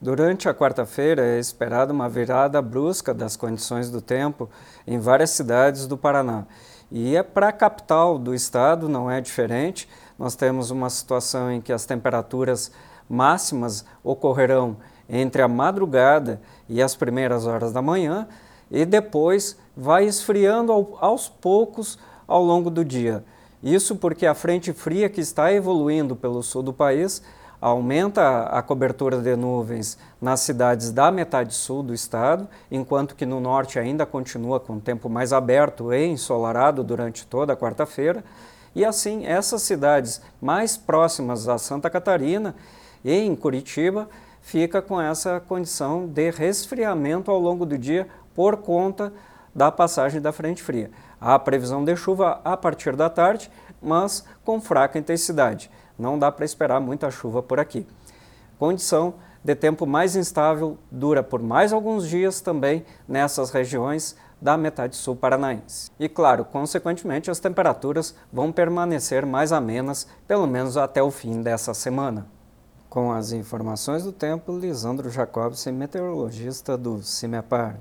Durante a quarta-feira é esperada uma virada brusca das condições do tempo em várias cidades do Paraná. E é para a capital do estado não é diferente. Nós temos uma situação em que as temperaturas máximas ocorrerão entre a madrugada e as primeiras horas da manhã e depois vai esfriando aos poucos ao longo do dia. Isso porque a frente fria que está evoluindo pelo sul do país aumenta a cobertura de nuvens nas cidades da metade sul do estado, enquanto que no norte ainda continua com tempo mais aberto e ensolarado durante toda a quarta-feira. E assim, essas cidades mais próximas a Santa Catarina e em Curitiba fica com essa condição de resfriamento ao longo do dia por conta da passagem da frente fria. Há previsão de chuva a partir da tarde, mas com fraca intensidade. Não dá para esperar muita chuva por aqui. Condição de tempo mais instável dura por mais alguns dias também nessas regiões da metade sul paranaense. E claro, consequentemente, as temperaturas vão permanecer mais amenas, pelo menos até o fim dessa semana. Com as informações do tempo, Lisandro Jacobson, meteorologista do CIMEPAR.